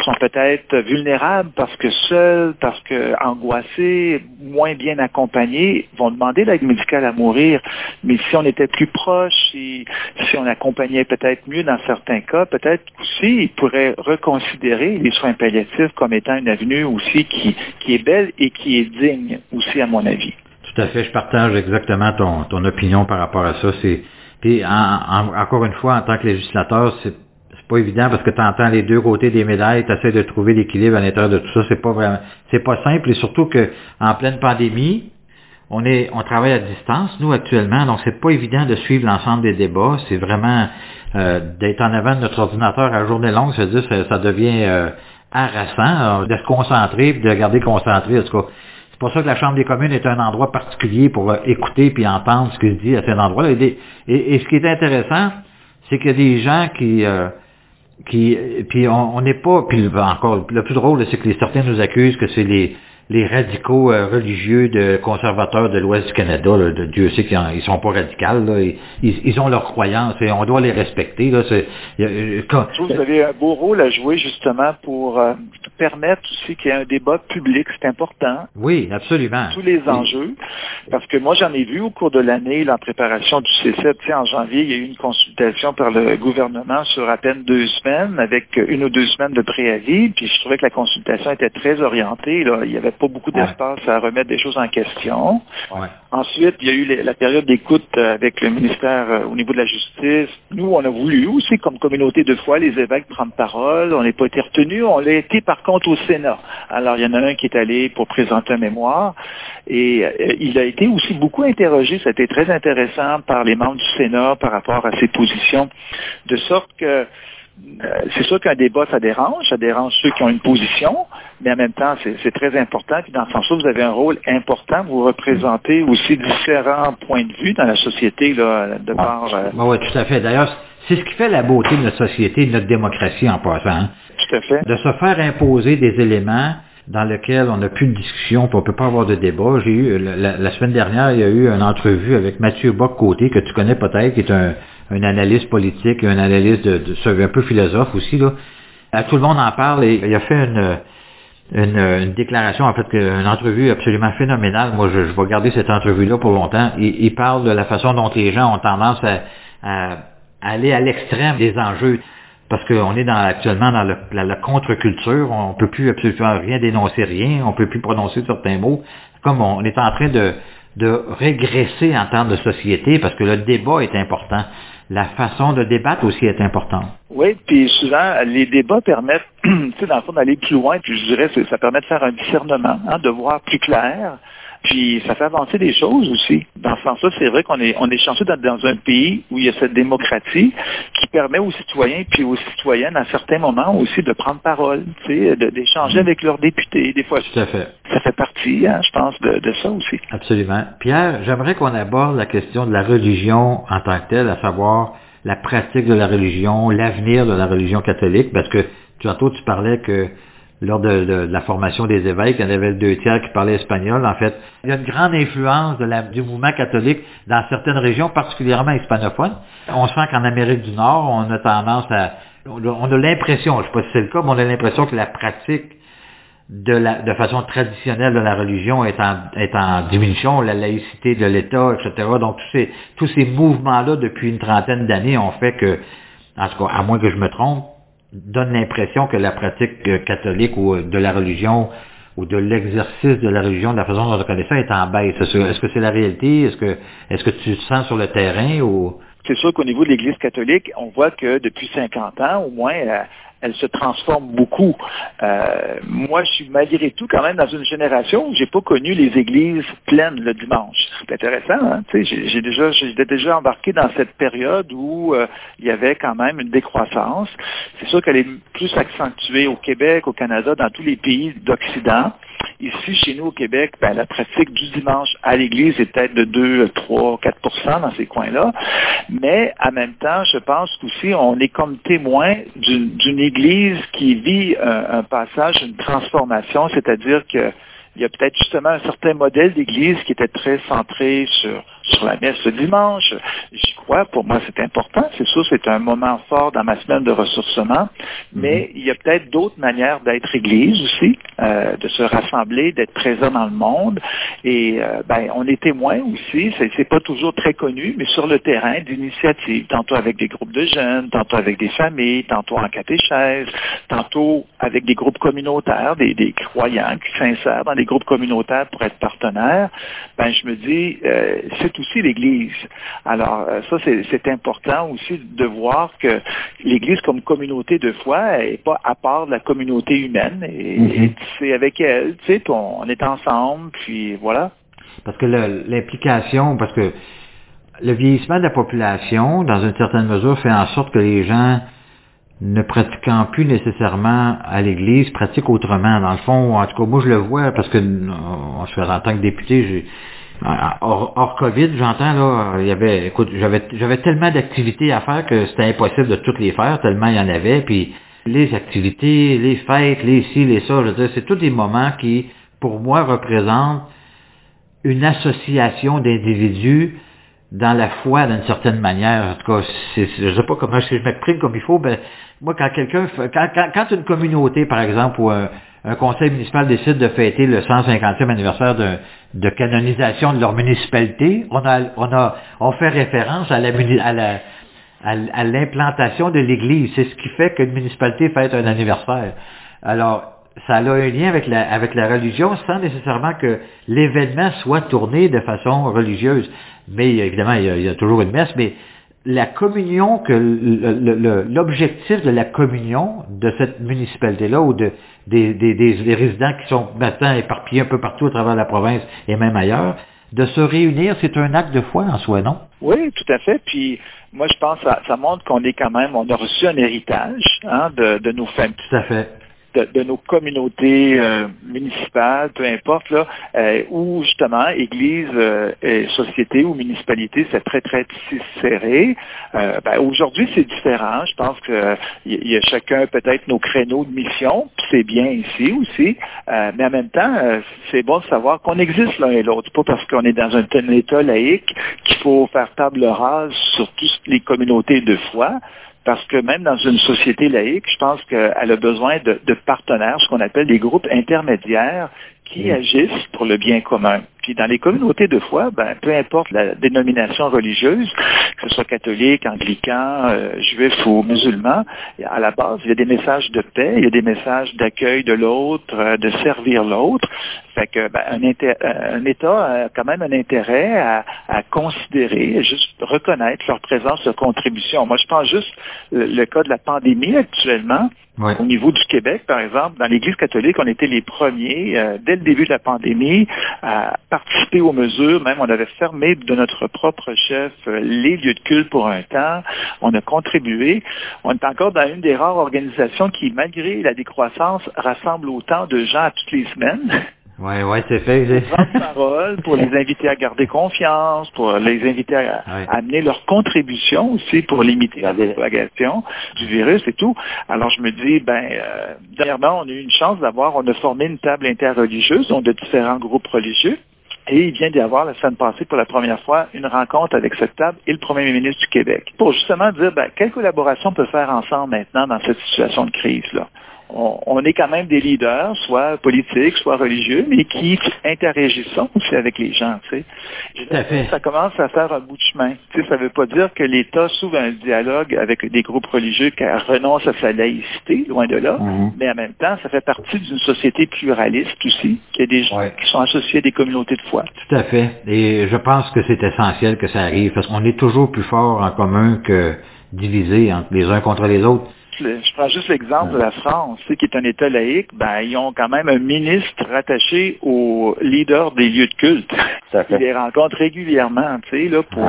sont peut-être vulnérables parce que seuls, parce que angoissés, moins bien accompagnés, vont demander l'aide médicale à mourir. Mais si on était plus proche, si, si on accompagnait peut-être mieux dans certains cas, peut-être aussi ils pourraient reconsidérer les soins palliatifs comme étant une avenue aussi qui, qui est belle et qui est digne aussi, à mon avis. Tout à fait, je partage exactement ton, ton opinion par rapport à ça. C'est puis encore une fois, en tant que législateur, c'est pas évident parce que tu entends les deux côtés des médailles, tu essaies de trouver l'équilibre à l'intérieur de tout ça, c'est pas vraiment c'est pas simple et surtout que en pleine pandémie, on est, on travaille à distance, nous, actuellement, donc c'est pas évident de suivre l'ensemble des débats. C'est vraiment euh, d'être en avant de notre ordinateur à journée longue, c'est-à-dire ça, ça devient euh, harassant, de se concentrer, puis de garder concentré, en tout cas. C'est pour ça que la Chambre des communes est un endroit particulier pour euh, écouter puis entendre ce qui se dit à cet endroit-là. Et, ce qui est intéressant, c'est qu'il y a des gens qui... Euh, qui puis on n'est pas puis encore le plus drôle c'est que les, certains nous accusent que c'est les les radicaux euh, religieux de conservateurs de l'Ouest du Canada, là, de, Dieu sait qu'ils ne sont pas radicaux, ils, ont leurs croyances et on doit les respecter. Là, euh, vous avez un beau rôle à jouer justement pour euh, permettre aussi qu'il y ait un débat public, c'est important. Oui, absolument. Tous les enjeux, parce que moi j'en ai vu au cours de l'année, en préparation du C7, en janvier, il y a eu une consultation par le gouvernement sur à peine deux semaines, avec une ou deux semaines de préavis, puis je trouvais que la consultation était très orientée. Là. Il y avait pas beaucoup d'espace à remettre des choses en question. Ensuite, il y a eu la période d'écoute avec le ministère euh, au niveau de la justice. Nous, on a voulu aussi, comme communauté de foi, les évêques prendre parole. On n'est pas été retenus. On l'a été, par contre, au Sénat. Alors, il y en a un qui est allé pour présenter un mémoire. Et euh, il a été aussi beaucoup interrogé. Ça a été très intéressant par les membres du Sénat par rapport à ses positions. De sorte que c'est sûr qu'un débat, ça dérange, ça dérange ceux qui ont une position, mais en même temps, c'est très important. Puis dans ce sens-là, vous avez un rôle important. Vous représentez aussi différents points de vue dans la société, là, de par... Euh, oui, tout à fait. D'ailleurs, c'est ce qui fait la beauté de notre société, de notre démocratie en passant. Hein. Tout à fait. De se faire imposer des éléments dans lesquels on n'a plus de discussion, puis on ne peut pas avoir de débat. J'ai eu, la, semaine dernière, il y a eu une entrevue avec Mathieu Bock-Côté, que tu connais peut-être, qui est un, analyste politique, un analyste de, de, un peu philosophe aussi. Là. tout le monde en parle et il a fait une, une, déclaration, en fait, une entrevue absolument phénoménale. Moi, je, vais garder cette entrevue-là pour longtemps. Il, il, parle de la façon dont les gens ont tendance à, aller à l'extrême des enjeux. Parce qu'on est actuellement dans la, contre-culture, on peut plus absolument rien dénoncer, rien, on peut plus prononcer certains mots. Comme on est en train de, de régresser en termes de société, parce que le débat est important la façon de débattre aussi est importante. Oui, puis souvent, les débats permettent, tu sais, dans le fond, d'aller plus loin, puis je dirais, ça permet de faire un discernement, hein, de voir plus clair, puis ça fait avancer des choses aussi. Dans ce sens-là, c'est vrai qu'on est, on est chanceux d'être dans un pays où il y a cette démocratie qui permet aux citoyens puis aux citoyennes à certains moments aussi de prendre parole, d'échanger mm. avec leurs députés. Des fois, Tout à fait. ça fait partie, hein, je pense, de, de, ça aussi. Absolument. Pierre, j'aimerais qu'on aborde la question de la religion en tant que telle, à savoir la pratique de la religion, l'avenir de la religion catholique, parce que tantôt tu parlais que lors de, la formation des évêques, il y en avait deux tiers qui parlaient espagnol. En fait, il y a une grande influence du mouvement catholique dans certaines régions, particulièrement hispanophones. On sent qu'en Amérique du Nord, on a tendance à... On a l'impression, je ne sais pas si c'est le cas, mais on a l'impression que la pratique de, la, de façon traditionnelle de la religion est en, est en diminution, la laïcité de l'État, etc. Donc tous ces, tous ces mouvements-là, depuis une trentaine d'années, ont fait que, en tout cas, à moins que je me trompe, donne l'impression que la pratique euh, catholique ou euh, de la religion ou de l'exercice de la religion, de la façon dont on connaît ça, est en baisse. Est-ce que c'est la réalité? Est-ce que, est-ce que tu sens sur le terrain ou... C'est sûr qu'au niveau de l'Église catholique, on voit que depuis 50 ans, au moins, euh, elle se transforme beaucoup. Euh, moi, je suis malgré tout quand même dans une génération où j'ai pas connu les églises pleines le dimanche. C'est intéressant, hein? J'ai déjà, j'étais déjà embarqué dans cette période où euh, il y avait quand même une décroissance. C'est sûr qu'elle est plus accentuée au Québec, au Canada, dans tous les pays d'Occident. Ici, chez nous au Québec, ben, la pratique du dimanche à l'église est peut-être de 2, 3, 4% dans ces coins-là. Mais en même temps, je pense qu'aussi, on est comme témoin d'une église qui vit un, un passage, une transformation, c'est-à-dire qu'il y a peut-être justement un certain modèle d'église qui était très centré sur sur la messe le dimanche. J'y crois, pour moi c'est important. C'est sûr, c'est un moment fort dans ma semaine de ressourcement, mais mhm. il y a peut-être d'autres manières d'être Église aussi, euh, de se rassembler, d'être présent dans le monde. Et euh, ben, on est témoin aussi, c'est pas toujours très connu, mais sur le terrain d'initiatives, tantôt avec des groupes de jeunes, tantôt avec des familles, tantôt en catéchèse, tantôt avec des groupes communautaires, des, des croyants qui s'insèrent dans des groupes communautaires pour être partenaires. Ben, je me dis, euh, c'est aussi l'Église. Alors, euh, ça, c'est important aussi de voir que l'Église comme communauté de foi n'est pas à part de la communauté humaine. Et, mm-hmm. c'est avec elle, tu sais, on, est ensemble, puis voilà. parce que l'implication, parce que le vieillissement de la population, dans une certaine mesure, fait en sorte que les gens ne pratiquant plus nécessairement à l'Église, pratiquent autrement. Dans le fond, en tout cas, moi je le vois parce que en tant que député, j'ai hors, COVID, j'entends là, il y avait, écoute, j'avais, j'avais tellement d'activités à faire que c'était impossible de toutes les faire, tellement il y en avait, puis les activités, les fêtes, les ci, les ça, je veux dire, c'est tous des moments qui, pour moi, représentent une association d'individus dans la foi d'une certaine manière. En tout cas, je sais pas comment je m'exprime comme il faut, ben, moi, quand quelqu'un, quand, une communauté, par exemple, ou un, conseil municipal décide de fêter le 150e anniversaire de, de canonisation de leur municipalité, on a, on a, on fait référence à la, à la, à l'implantation de l'Église. C'est ce qui fait qu'une municipalité fête un anniversaire. Alors, ça a un lien avec la, avec la religion sans nécessairement que l'événement soit tourné de façon religieuse. Mais évidemment, il y, a, il y a toujours une messe, mais la communion, que l'objectif de la communion de cette municipalité-là ou de, des, des, des, résidents qui sont maintenant éparpillés un peu partout à travers la province et même ailleurs, de se réunir, c'est un acte de foi en soi, non? Oui, tout à fait. Puis moi, je pense que ça, ça montre qu'on est quand même, on a reçu un héritage hein, de, de nos familles. Tout à fait de, nos communautés euh, municipales, peu importe, là, euh, où justement, Église, euh, et société ou municipalité, c'est très, très serré. Ben, Aujourd'hui, c'est différent. Je pense qu'il y, a chacun peut-être nos créneaux de mission, c'est bien ici aussi, mais en même temps, c'est bon de savoir qu'on existe l'un et l'autre. Pas parce qu'on est dans un tel état laïque qu'il faut faire table rase sur toutes les communautés de foi. Parce que même dans une société laïque, je pense qu'elle a besoin de, partenaires, ce qu'on appelle des groupes intermédiaires qui agissent pour le bien commun. Puis dans les communautés de foi, ben, peu importe la dénomination religieuse, que ce soit catholique, anglican, euh, juif ou musulman, à la base, il y a des messages de paix, il y a des messages d'accueil de l'autre, euh, de servir l'autre. Fait que ben, un, euh, un, État a quand même un intérêt à, à considérer, juste reconnaître leur présence, leur contribution. Moi, je pense juste le, le cas de la pandémie actuellement. Au niveau du Québec, par exemple, dans l'Église catholique, on était les premiers, euh, dès le début de la pandémie, à participer aux mesures. Même, on avait fermé de notre propre chef euh, les lieux de culte pour un temps. On a contribué. On est encore dans une des rares organisations qui, malgré la décroissance, rassemble autant de gens toutes les semaines. Oui, oui, c'est fait. parole pour les inviter à garder confiance, pour les inviter à, amener leur contribution aussi pour limiter la propagation du virus et tout. Alors je me dis, ben, euh, dernièrement, on a eu une chance d'avoir, on a formé une table interreligieuse, donc de différents groupes religieux. Et il vient d'y avoir la semaine passée pour la première fois une rencontre avec cette table et le premier ministre du Québec pour justement dire ben, quelle collaboration on peut faire ensemble maintenant dans cette situation de crise-là? On, est quand même des leaders, soit politiques, soit religieux, mais qui interagissent aussi avec les gens. Tu sais. Ça commence à faire un bout de chemin. Tu sais, ça ne veut pas dire que l'État s'ouvre un dialogue avec des groupes religieux qui renoncent à sa laïcité, loin de là, mhm. mais en même temps, ça fait partie d'une société pluraliste aussi, qui a des gens qui sont associés à des communautés de foi. Tout à fait. Et je pense que c'est essentiel que ça arrive, parce qu'on est toujours plus fort en commun que divisé entre les uns contre les autres je prends juste l'exemple de la France, qui est un État laïque, ben, ils ont quand même un ministre rattaché au leader des lieux de culte. Il les rencontre régulièrement, tu sais, là, pour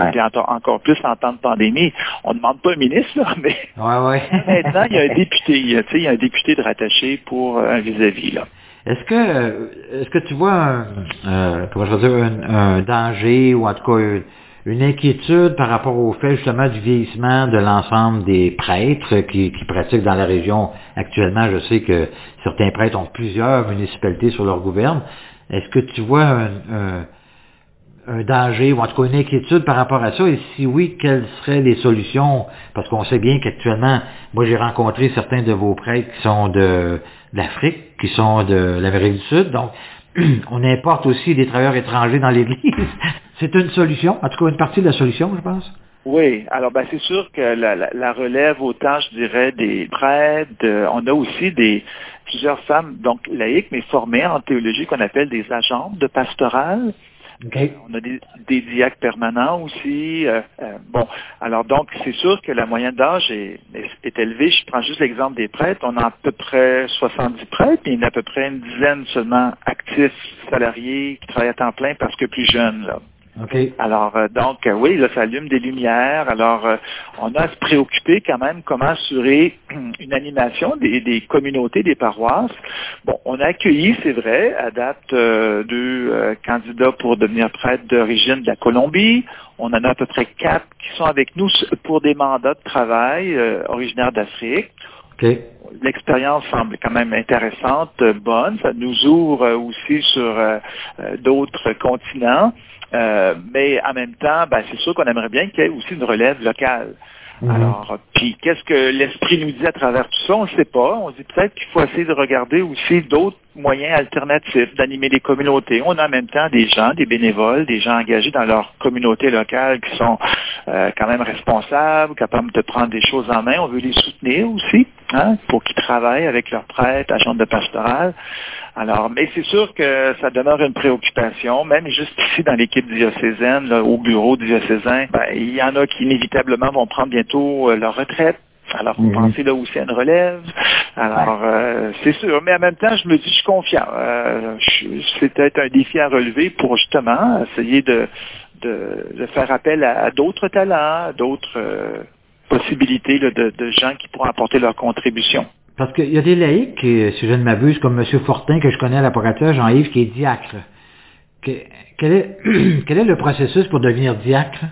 encore plus en temps de pandémie. On ne demande pas un ministre, là, mais maintenant, il y a un député, tu sais, il y a un député de rattaché pour un vis-à-vis, là. Est-ce que est-ce que tu vois un, euh, comment je dire, un, danger ou en tout cas une inquiétude par rapport au fait justement du vieillissement de l'ensemble des prêtres qui, pratiquent dans la région actuellement. Je sais que certains prêtres ont plusieurs municipalités sur leur gouverne. Est-ce que tu vois un, un, danger ou en tout cas une inquiétude par rapport à ça? Et si oui, quelles seraient les solutions? Parce qu'on sait bien qu'actuellement, moi j'ai rencontré certains de vos prêtres qui sont de l'Afrique, qui sont de l'Amérique du Sud. Donc, on importe aussi des travailleurs étrangers dans l'Église. C'est une solution, en tout cas une partie de la solution, je pense. Oui, alors ben, c'est sûr que la, relève autant, je dirais, des prêtres, on a aussi des plusieurs femmes donc laïques, mais formées en théologie qu'on appelle des agentes de pastorale. On a des, des diacres permanents aussi. Euh, euh, bon, alors donc c'est sûr que la moyenne d'âge est, est, élevée. Je prends juste l'exemple des prêtres. On a à peu près 70 prêtres, mais il y en a à peu près une dizaine seulement actifs, salariés, qui travaillent à temps plein parce que plus jeunes. Là. Alors, euh, donc, euh, oui, là, ça allume des lumières. Alors, euh, on a à se préoccuper quand même comment assurer une animation des, communautés, des paroisses. Bon, on a accueilli, c'est vrai, à date, deux candidats pour devenir prêtre d'origine de la Colombie. On en a à peu près quatre qui sont avec nous pour des mandats de travail originaires d'Afrique. L'expérience semble quand même intéressante, bonne. Ça nous ouvre aussi sur d'autres continents. Euh, mais en même temps, ben, c'est sûr qu'on aimerait bien qu'il y ait aussi une relève locale. Mhm. Alors, puis qu'est-ce que l'esprit nous dit à travers tout ça? On ne sait pas. On dit peut-être qu'il faut essayer de regarder aussi d'autres moyens alternatifs d'animer les communautés. On a en même temps des gens, des bénévoles, des gens engagés dans leur communauté locale qui sont euh, quand même responsables, capables de prendre des choses en main. On veut les soutenir aussi, hein, pour qu'ils travaillent avec leurs prêtres, agents de pastoral. Alors, mais c'est sûr que ça demeure une préoccupation, même juste ici dans l'équipe diocésaine, au bureau diocésain, ben, il y en a qui inévitablement vont prendre bientôt euh, leur retraite. Alors, vous mhm. pensez là aussi à une relève? Alors, euh, c'est sûr. Mais en même temps, je me dis, je suis confiant. Euh, c'est peut-être un défi à relever pour justement essayer de, de, faire appel à, d'autres talents, d'autres possibilités de, de gens qui pourront apporter leur contribution. Parce qu'il y a des laïcs, si je ne m'abuse, comme M. Fortin, que je connais à l'apparateur, Jean-Yves, qui est diacre. quel, est, quel est le processus pour devenir diacre?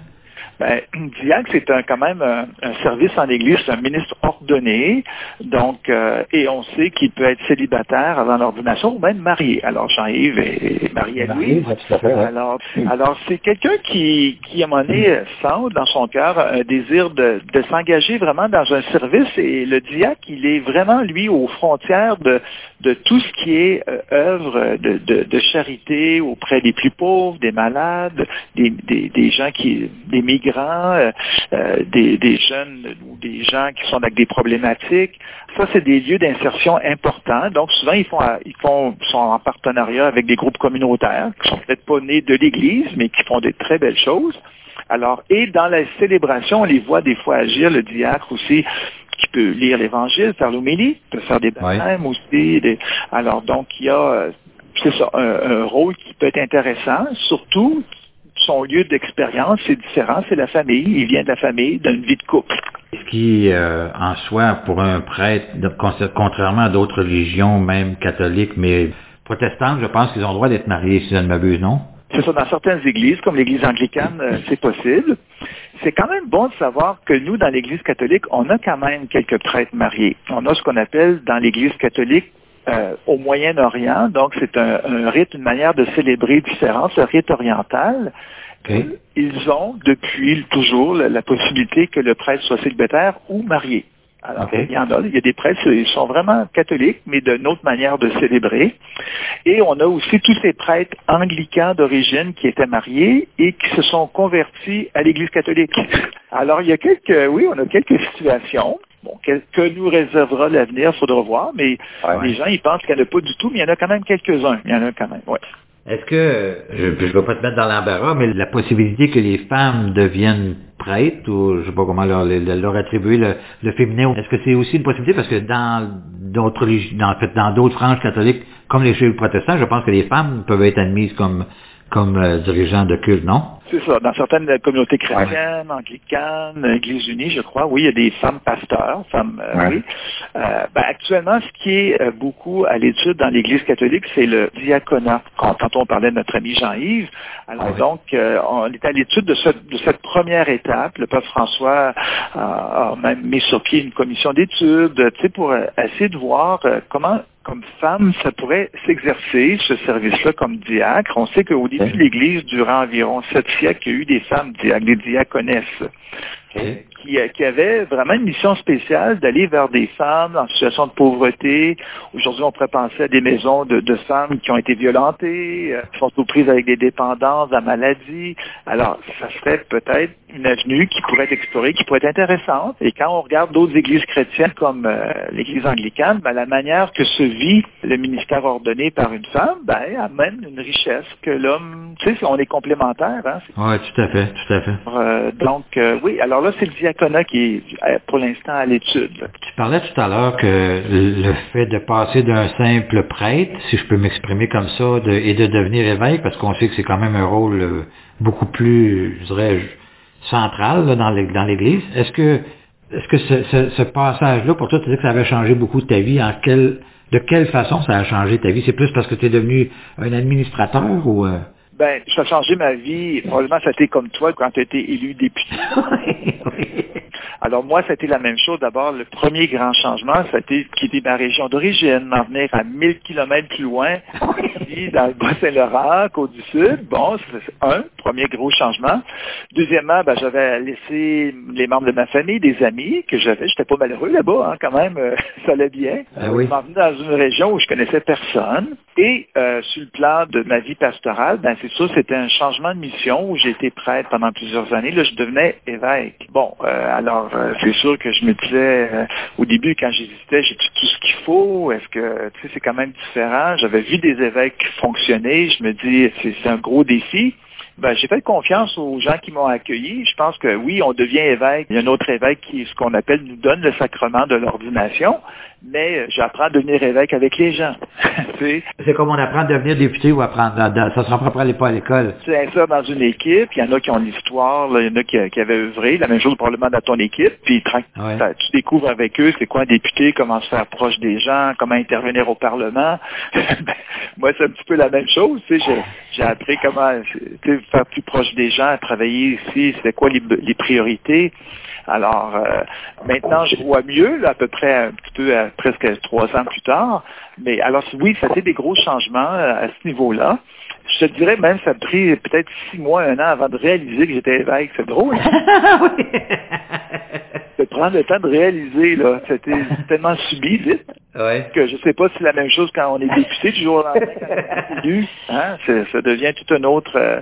Ben, diacre, c'est quand même un, service en Église, c'est un ministre ordonné, donc euh, et on sait qu'il peut être célibataire avant l'ordination ou même marié. Alors Jean-Yves est marié à lui. Alors, alors c'est quelqu'un qui, qui à un moment donné sent dans son cœur un désir de, de s'engager vraiment dans un service et le diacre, il est vraiment lui aux frontières de, de tout ce qui est euh, œuvre de, de, de, charité auprès des plus pauvres, des malades, des, des, des gens qui, des migrants euh, euh, des, jeunes ou des gens qui sont avec des problématiques. Ça, c'est des lieux d'insertion importants. Donc, souvent, ils font, ils font, sont en partenariat avec des groupes communautaires qui sont peut-être pas nés de l'Église, mais qui font des très belles choses. Alors, et dans la célébration, on les voit des fois agir, le diacre aussi, qui peut lire l'Évangile, faire l'homélie, peut faire des baptêmes aussi. Alors, donc, il y a, euh, c'est ça, un, rôle qui peut être intéressant, surtout son lieu d'expérience, c'est différent, c'est la famille. Il vient de la famille, d'une vie de couple. Ce qui, euh, en soi, pour un prêtre, contrairement à d'autres religions, même catholiques, mais protestantes, je pense qu'ils ont le droit d'être mariés, si je ne m'abuse, non? C'est ça, dans certaines églises, comme l'église anglicane, euh, c'est possible. C'est quand même bon de savoir que nous, dans l'église catholique, on a quand même quelques prêtres mariés. On a ce qu'on appelle dans l'église catholique euh, au Moyen-Orient. Donc, c'est un, rite, une manière de célébrer différente, le rite oriental. Ils ont depuis toujours la, possibilité que le prêtre soit célibataire ou marié. Alors, il y en a, il y a des prêtres, ils sont vraiment catholiques, mais d'une autre manière de célébrer. Et on a aussi tous ces prêtres anglicans d'origine qui étaient mariés et qui se sont convertis à l'Église catholique. Alors, il y a quelques, oui, on a quelques situations. Que, nous réservera l'avenir, il faudra voir, mais les gens, ils pensent qu'il n'y en a pas du tout, mais il y en a quand même quelques-uns. Il y en a quand même, oui. Est-ce que, je ne veux pas te mettre dans l'embarras, mais la possibilité que les femmes deviennent prêtres, ou je ne sais pas comment leur, leur attribuer le, féminin, est-ce que c'est aussi une possibilité? Parce que dans d'autres dans, en fait, dans d'autres franges catholiques, comme les chez protestants, je pense que les femmes peuvent être admises comme, comme euh, dirigeants de culte, non? C'est ça. Dans certaines communautés chrétiennes, anglicanes, Église unie, je crois, oui, il y a des femmes pasteurs, femmes, euh, oui. Euh, ben, actuellement, ce qui est euh, beaucoup à l'étude dans l'Église catholique, c'est le diaconat. Quand on parlait de notre ami Jean-Yves, alors donc, on est à l'étude de, cette première étape. Le Père François a, même mis sur pied une commission d'études, tu sais, pour essayer de voir comment comme femme, ça pourrait s'exercer, ce service-là, comme diacre. On sait qu'au début de l'Église, durant environ sept siècles, il y a eu des femmes des diaconesses. Qui, qui, avaient vraiment une mission spéciale d'aller vers des femmes en situation de pauvreté. Aujourd'hui, on pourrait penser à des maisons de, de femmes qui ont été violentées, euh, qui sont aux prises avec des dépendances, la maladie. Alors, ça serait peut-être une avenue qui pourrait être explorée, qui pourrait être intéressante. Et quand on regarde d'autres églises chrétiennes comme euh, l'Église anglicane, ben, la manière que se vit le ministère ordonné par une femme, ben, amène une richesse que l'homme, tu sais, on est complémentaires. Hein, oui, tout à fait, tout à fait. Euh, donc, euh, oui, alors là, c'est le diaconat qui est euh, pour l'instant à l'étude. Tu parlais tout à l'heure que le fait de passer d'un simple prêtre, si je peux m'exprimer comme ça, et de devenir évêque, parce qu'on sait que c'est quand même un rôle beaucoup plus, je dirais, central dans l'Église. Est-ce que est-ce que ce, passage-là, pour toi, tu dis que ça avait changé beaucoup ta vie? De quelle façon ça a changé ta vie? C'est plus parce que tu es devenu un administrateur ou... Euh? Ben, ça a changé ma vie. Probablement, ça a été comme toi quand tu as été élu député. Alors moi, c'était la même chose. D'abord, le premier grand changement, c'était quitter ma région d'origine, m'en venir à 1000 kilomètres plus loin, ici, dans le Bas-Saint-Laurent, Côte-du-Sud. Bon, c'est un, premier gros changement. Deuxièmement, ben, j'avais laissé les membres de ma famille, des amis que j'avais. J'étais pas malheureux là-bas, hein, quand même. ça allait bien. Ah oui. m'en venir dans une région où je connaissais personne. Et euh, sur le plan de ma vie pastorale, ben c'est sûr, c'était un changement de mission où j'étais prêtre pendant plusieurs années. Là, je devenais évêque. Bon, euh, alors euh, c'est sûr que je me disais euh, au début quand j'hésitais, j'ai tout ce qu'il faut. Est-ce que tu sais, c'est quand même différent. J'avais vu des évêques fonctionner. Je me dis, c'est un gros défi. Ben, j'ai fait confiance aux gens qui m'ont accueilli. Je pense que oui, on devient évêque. Il y a un autre évêque qui, ce qu'on appelle, nous donne le sacrement de l'ordination mais j'apprends à devenir évêque avec les gens. c'est comme on apprend à devenir député ou apprendre, ça se rapprend pas à l'école. C'est ça dans une équipe, il y en a qui ont l'histoire, il y en a qui, avaient œuvré, la même chose probablement dans ton équipe, puis tu découvres avec eux c'est quoi un député, comment se faire proche des gens, comment intervenir au Parlement. Ben, moi, c'est un petit peu la même chose, j'ai appris comment faire plus proche des gens, travailler ici, c'est quoi les, les priorités. Alors, euh, maintenant, je vois mieux, à peu près un petit peu, presque trois ans plus tard. Mais alors, oui, ça fait des gros changements euh, à ce niveau-là. Je te dirais même, ça a pris peut-être six mois, un an avant de réaliser que j'étais évêque. C'est drôle. de prendre le temps de réaliser, là. C'était tellement subi vite. Que je sais pas si c'est la même chose quand on est député du jour au lendemain, hein? Ça devient tout un autre, euh,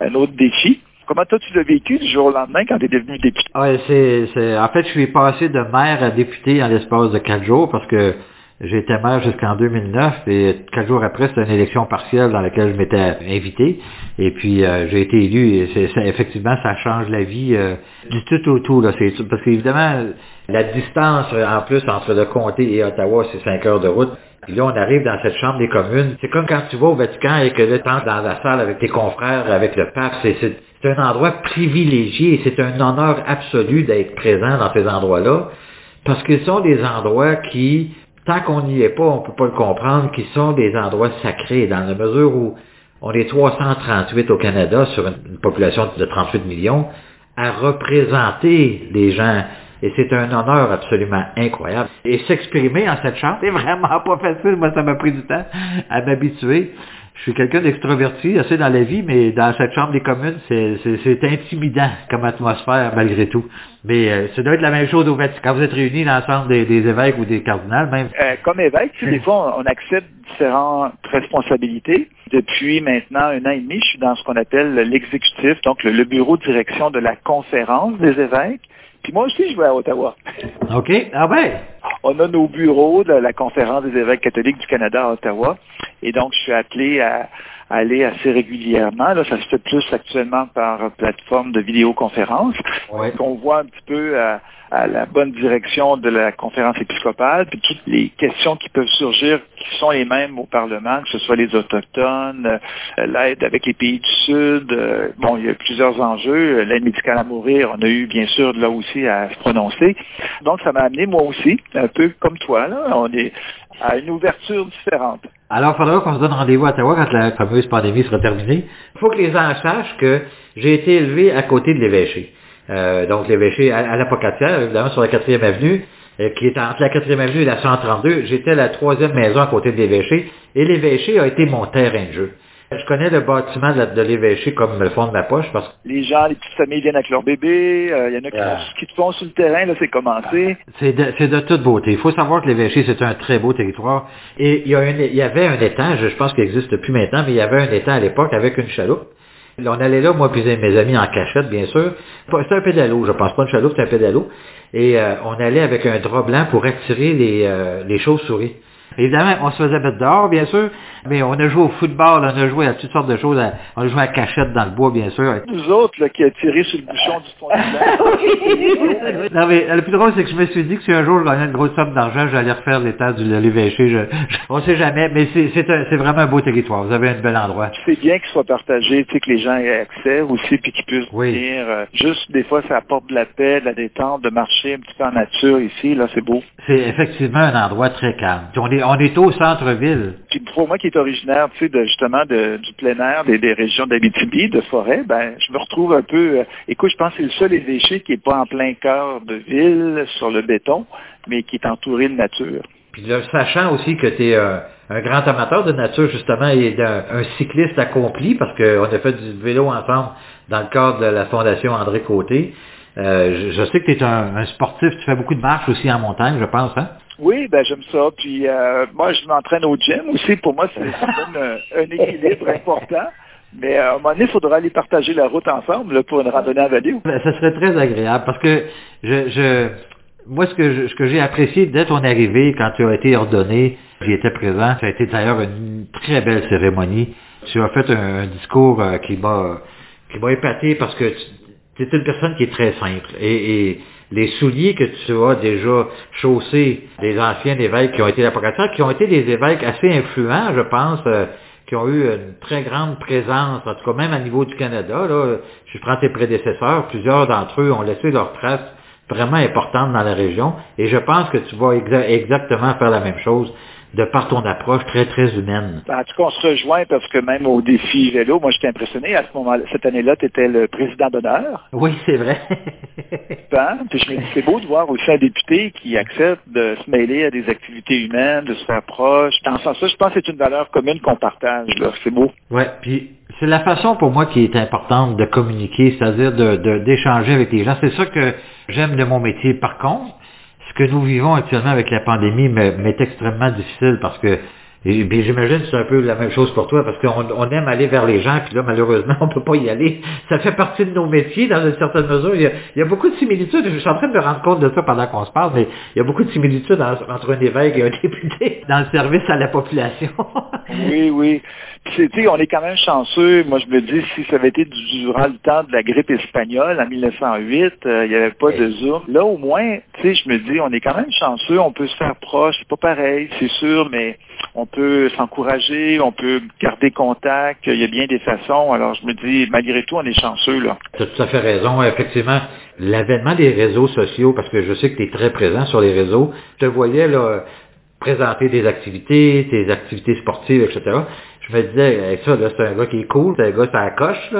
un autre défi. Comment toi tu l'as vécu du jour au lendemain quand tu es devenu député? Ouais, c'est, c'est, en fait, je suis passé de maire à député en l'espace de quatre jours parce que j'étais maire jusqu'en 2009 et quatre jours après, c'était une élection partielle dans laquelle je m'étais invité. Et puis, euh, j'ai été élu et effectivement, ça change la vie euh, du tout au tout. Là. Parce qu'évidemment, la distance en plus entre le comté et Ottawa, c'est cinq heures de route. Puis là, on arrive dans cette chambre des communes. C'est comme quand tu vas au Vatican et que là, tu entres dans la salle avec tes confrères, avec le pape. C'est, un endroit privilégié c'est un honneur absolu d'être présent dans ces endroits-là. Parce qu'ils sont des endroits qui, tant qu'on n'y est pas, on ne peut pas le comprendre, qui sont des endroits sacrés dans la mesure où on est 338 au Canada sur une, population de 38 millions à représenter les gens et c'est un honneur absolument incroyable. Et s'exprimer en cette chambre, c'est vraiment pas facile. Moi, ça m'a pris du temps à m'habituer. Je suis quelqu'un d'extroverti, assez dans la vie, mais dans cette chambre des communes, c'est intimidant comme atmosphère malgré tout. Mais euh, ça doit être la même chose au Vatican. Quand vous êtes réunis l'ensemble des, des, évêques ou des cardinals, même. Euh, comme évêque, des fois, on, accepte différentes responsabilités. Depuis maintenant un an et demi, je suis dans ce qu'on appelle l'exécutif, donc le bureau de direction de la conférence des évêques. Puis moi aussi, je vais à Ottawa. OK. Ah ben. On a nos bureaux de la Conférence des évêques catholiques du Canada à Ottawa. Et donc, je suis appelé à, aller assez régulièrement. Là, ça se fait plus actuellement par plateforme de vidéoconférence. Ouais. On voit un petit peu à, la bonne direction de la conférence épiscopale, puis toutes les questions qui peuvent surgir, qui sont les mêmes au Parlement, que ce soit les Autochtones, euh, l'aide avec les pays du Sud. Euh, bon, il y a plusieurs enjeux. L'aide médicale à mourir, on a eu bien sûr là aussi à se prononcer. Donc, ça m'a amené moi aussi, un peu comme toi, là, on est à une ouverture différente. Alors, il faudra qu'on se donne rendez-vous à Ottawa quand la fameuse pandémie sera terminée. Il faut que les gens sachent que j'ai été élevé à côté de l'évêché. Euh, donc, l'évêché à, à la évidemment, sur la 4e avenue, euh, qui est entre la 4e avenue et la 132. J'étais la troisième maison à côté de l'évêché. Et l'évêché a été mon terrain de jeu. Je connais le bâtiment de, l'évêché comme le fond de ma poche parce que... Les gens, les petites familles viennent avec leur bébé, euh, il y en a qui, ah. qui, te font sur le terrain, là, c'est commencé. C'est de, de, toute beauté. Il faut savoir que l'évêché, c'est un très beau territoire. Et il y, a il y avait un étang, je, pense qu'il existe plus maintenant, mais il y avait un étang à l'époque avec une chaloupe. On allait là, moi puis mes amis en cachette, bien sûr. C'était un pédalo, je pense pas une chaloupe, c'était un pédalo. Et euh, on allait avec un drap blanc pour attirer les, euh, les chauves-souris. Évidemment, on se faisait mettre dehors, bien sûr, mais on a joué au football, on a joué à toutes sortes de choses. On a joué à cachette dans le bois, bien sûr. Nous autres, là, qui a tiré sur le bouchon du fond Non, mais le plus drôle, c'est que je me suis dit que si un jour je gagnais une grosse somme d'argent, j'allais refaire l'état du l'évêché. Je, je, on sait jamais, mais c'est vraiment un beau territoire. Vous avez un bel endroit. C'est bien qu'il soit partagé, tu sais, que les gens aient accès aussi, puis qu'ils puissent venir. Euh, juste, des fois, ça apporte de la paix, de la détente, de marcher un petit peu en nature ici. Là, c'est beau. C'est effectivement un endroit très calme. On est, on est au centre-ville. Puis pour moi qui originaire, tu sais, de, justement du plein air, des, des régions d'Abitibi, de forêt, ben je me retrouve un peu. Euh, écoute, je pense que c'est le seul évêché qui n'est pas en plein cœur de ville, sur le béton, mais qui est entouré de nature. Puis sachant aussi que tu es euh, un grand amateur de nature, justement, et un, cycliste accompli, parce qu'on a fait du vélo ensemble dans le cadre de la Fondation André Côté. Euh, je, sais que tu es un, un, sportif, tu fais beaucoup de marches aussi en montagne, je pense, hein? Oui, ben j'aime ça. Puis euh, moi, je m'entraîne au gym aussi. Pour moi, c'est un, un équilibre important. Mais à un moment donné, il faudra aller partager la route ensemble pour une randonnée à vélo. Ben, ça serait très agréable parce que je, je moi, ce que, je, ce que j'ai apprécié dès ton arrivée, quand tu as été ordonné, j'y étais présent. Ça a été d'ailleurs une très belle cérémonie. Tu as fait un, discours euh, qui m'a qui m'a épaté parce que tu es une personne qui est très simple. Et les souliers que tu as déjà chaussés des anciens évêques qui ont été l'apocateurs, qui ont été des évêques assez influents, je pense, euh, qui ont eu une très grande présence, en tout cas même à niveau du Canada. Là, je prends tes prédécesseurs, plusieurs d'entre eux ont laissé leurs traces vraiment importantes dans la région, et je pense que tu vas exa exactement faire la même chose de par ton approche très, très humaine. En tout cas, on se rejoint parce que même au défi vélo, moi, j'étais impressionné. À ce moment-là, cette année-là, tu étais le président d'honneur. Oui, c'est vrai. Puis je me dis, c'est beau de voir aussi un député qui accepte de se mêler à des activités humaines, de se faire proche. Dans ce sens-là, je pense que c'est une valeur commune qu'on partage. C'est beau. Oui, puis c'est la façon pour moi qui est importante de communiquer, c'est-à-dire d'échanger de, de, avec les gens. C'est ça que j'aime de mon métier. Par contre, ce que nous vivons actuellement avec la pandémie m'est extrêmement difficile parce que j'imagine que c'est un peu la même chose pour toi, parce qu'on on aime aller vers les gens, puis là, malheureusement, on peut pas y aller. Ça fait partie de nos métiers, dans une certaine mesure. Il y a, il y a beaucoup de similitudes. Je suis en train de me rendre compte de ça pendant qu'on se parle, mais il y a beaucoup de similitudes entre un évêque et un député dans le service à la population. oui, oui. Puis, tu sais, on est quand même chanceux. Moi, je me dis, si ça avait été durant le temps de la grippe espagnole, en 1908, euh, il n'y avait pas de Zoom. Là, au moins, tu sais, je me dis, on est quand même chanceux. On peut se faire proche. C'est pas pareil, c'est sûr, mais on peut s'encourager, on peut garder contact, il y a bien des façons. Alors je me dis, malgré tout, on est chanceux là. Tu as tout à fait raison. Effectivement, l'avènement des réseaux sociaux, parce que je sais que tu es très présent sur les réseaux, je te voyais là, présenter des activités, tes activités sportives, etc. Je me disais, ça, là, c'est un gars qui est cool, c'est un gars, ça coche.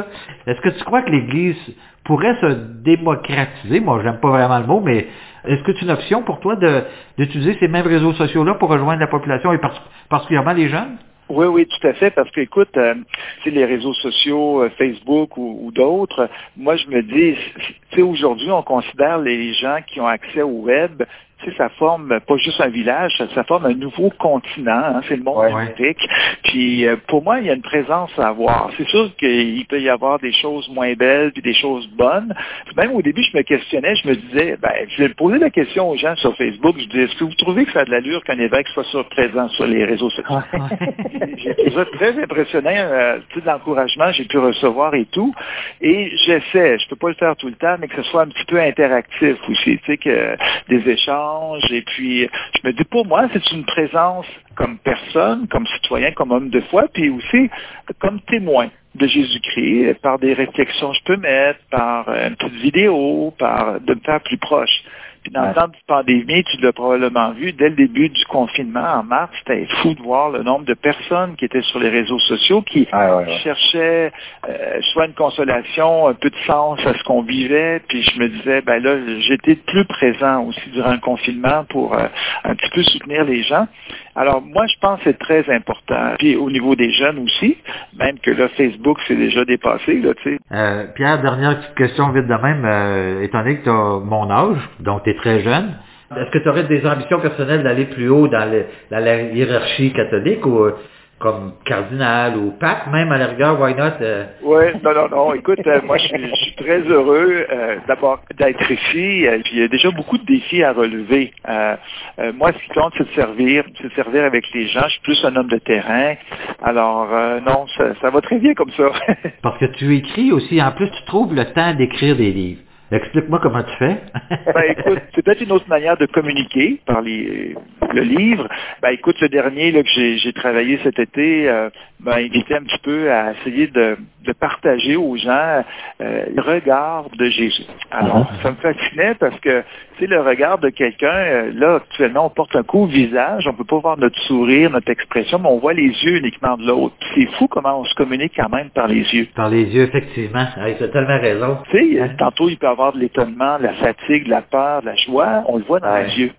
Est-ce que tu crois que l'Église pourrait se démocratiser? Moi, j'aime pas vraiment le mot, mais est-ce que c'est une option pour toi d'utiliser ces mêmes réseaux sociaux-là pour rejoindre la population et par, particulièrement les jeunes? Oui, oui, tout à fait, parce que, écoute, euh, les réseaux sociaux, euh, Facebook ou, ou d'autres, moi, je me dis, tu sais, aujourd'hui, on considère les gens qui ont accès au web ça forme pas juste un village, ça, ça forme un nouveau continent, hein, c'est le monde Ouais. Puis euh, pour moi, il y a une présence à avoir. C'est sûr qu'il peut y avoir des choses moins belles puis des choses bonnes. Même au début, je me questionnais, je me disais, ben, je vais poser la question aux gens sur Facebook, je disais, est-ce que vous trouvez que ça a de l'allure qu'un évêque soit sur, présent sur les réseaux sociaux? j'ai trouvé ça très impressionnant, euh, tout l'encouragement j'ai pu recevoir et tout. Et j'essaie, je peux pas le faire tout le temps, mais que ce soit un petit peu interactif aussi, tu sais, que des échanges et puis je me dis pour moi c'est une présence comme personne, comme citoyen, comme homme de foi, puis aussi comme témoin de Jésus-Christ par des réflexions que je peux mettre, par une petite vidéo, par de me faire plus proche. Puis dans ouais. le temps de pandémie, tu l'as probablement vu, dès le début du confinement, en mars, c'était fou de voir le nombre de personnes qui étaient sur les réseaux sociaux, qui ah, ouais, ouais. cherchaient euh, soit une consolation, un peu de sens à ce qu'on vivait. Puis je me disais, ben là, j'étais plus présent aussi durant le confinement pour euh, un petit peu soutenir les gens. Alors moi, je pense que c'est très important. Puis au niveau des jeunes aussi, même que là, Facebook, c'est déjà dépassé, là, tu sais. Euh, Pierre, dernière petite question vite de même. Euh, étant donné que tu as mon âge, donc tu es très jeune, est-ce que tu aurais des ambitions personnelles d'aller plus haut dans, le, dans, la hiérarchie catholique ou comme cardinal ou pape, même à la rigueur, why not? euh, Oui, non, non, non. Écoute, euh, moi, je suis, je suis très heureux euh, d'abord d'être ici. euh, puis il y a déjà beaucoup de défis à relever. Euh, euh, moi, ce qui compte, c'est de servir, c'est de servir avec les gens. Je suis plus un homme de terrain. Alors, euh, non, ça, ça va très bien comme ça. Parce que tu écris aussi, en plus, tu trouves le temps d'écrire des livres. Explique-moi comment tu fais. Ben c'est peut-être une autre manière de communiquer par le livre. Ben écoute, le dernier là, que j'ai j'ai travaillé cet été euh, m'a invité un petit peu à essayer de, de partager aux gens euh, le regard de Jésus. Alors, Mhm. ça me fascinait parce que c'est le regard de quelqu'un, euh, là, actuellement, on porte un coup au visage, on peut pas voir notre sourire, notre expression, mais on voit les yeux uniquement de l'autre. C'est fou comment on se communique quand même par les yeux. Par les yeux, effectivement. Tu as tellement raison. Tu sais, euh, tantôt, il peut avoir de l'étonnement, de la fatigue, de la peur, de la joie. On le voit dans Ouais. les yeux.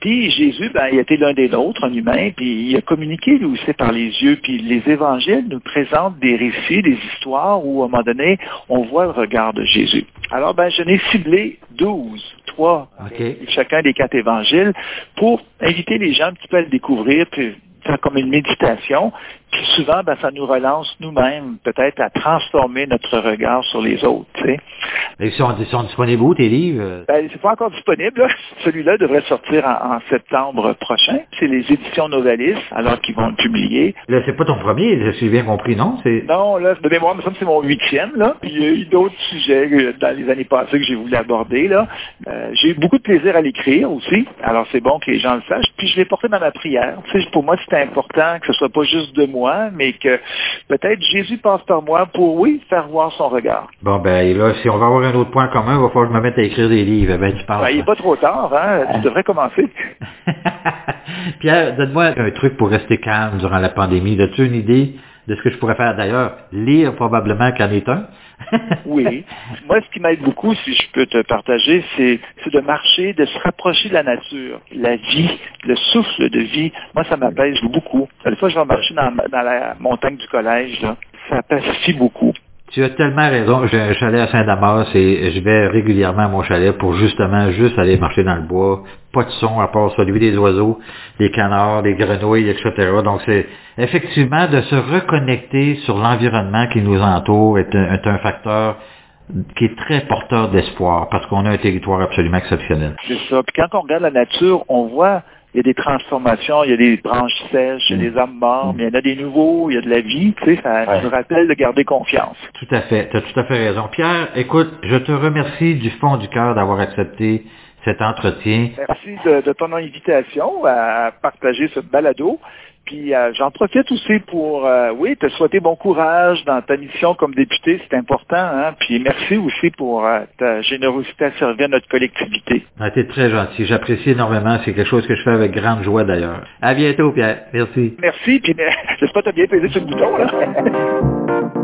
Puis Jésus, ben, il était l'un des nôtres, un humain, puis il a communiqué lui aussi par les yeux. Puis les évangiles nous présentent des récits, des histoires où, à un moment donné, on voit le regard de Jésus. Alors, ben, je n'ai ciblé 12, trois, chacun des quatre évangiles, pour inviter les gens un petit peu à le découvrir, puis faire comme une méditation. Puis souvent, ben, ça nous relance nous-mêmes, peut-être à transformer notre regard sur les autres. Et ils sont, ils sont disponibles où, tes livres? Ben, c'est pas encore disponible. là. Celui-là devrait sortir en, en septembre prochain. C'est les éditions Novalis, alors qu'ils vont le publier. Là, c'est pas ton premier, je suis bien compris, non? Non, là, de mémoire, me semble c'est mon huitième, là. Puis il y a eu d'autres sujets dans les années passées que j'ai voulu aborder, là. Euh, j'ai eu beaucoup de plaisir à l'écrire aussi. Alors c'est bon que les gens le sachent. Puis je l'ai porté dans ma prière. Pour moi, c'était important que ce soit pas juste de moi, mais que peut-être Jésus passe par moi pour, oui, faire voir son regard. Bon, ben et là, si on va avoir un autre point commun, il va falloir que je me mette à écrire des livres. Ben, tu parles. Ben, il n'est pas trop tard, hein. Tu devrais commencer. Pierre, donne-moi un truc pour rester calme durant la pandémie. As-tu une idée de ce que je pourrais faire d'ailleurs? Lire probablement qu'en est un. Oui. Moi, ce qui m'aide beaucoup, si je peux te partager, c'est de marcher, de se rapprocher de la nature, la vie, le souffle de vie. Moi, ça m'apaise beaucoup. Des fois, je vais marcher dans, dans la montagne du collège, là. ça pacifie beaucoup. Tu as tellement raison. J'ai un chalet à Saint-Damas et je vais régulièrement à mon chalet pour justement juste aller marcher dans le bois. Pas de son à part celui des oiseaux, des canards, des grenouilles, etc. Donc c'est effectivement de se reconnecter sur l'environnement qui nous entoure est un, facteur qui est très porteur d'espoir parce qu'on a un territoire absolument exceptionnel. C'est ça. Puis quand on regarde la nature, on voit il y a des transformations, il y a des branches sèches, il y a des arbres morts, mais il y en a des nouveaux, il y a de la vie, tu sais, ça nous rappelle de garder confiance. Tout à fait, tu as tout à fait raison. Pierre, écoute, je te remercie du fond du cœur d'avoir accepté cet entretien. Merci de, de ton invitation à partager ce balado. Puis euh, j'en profite aussi pour, euh, oui, te souhaiter bon courage dans ta mission comme député, c'est important. Hein? Puis merci aussi pour euh, ta générosité à servir notre collectivité. Tu été très gentil, j'apprécie énormément, c'est quelque chose que je fais avec grande joie d'ailleurs. À bientôt, Pierre. Merci. Merci, puis j'espère que tu as bien pesé sur le bouton. Là.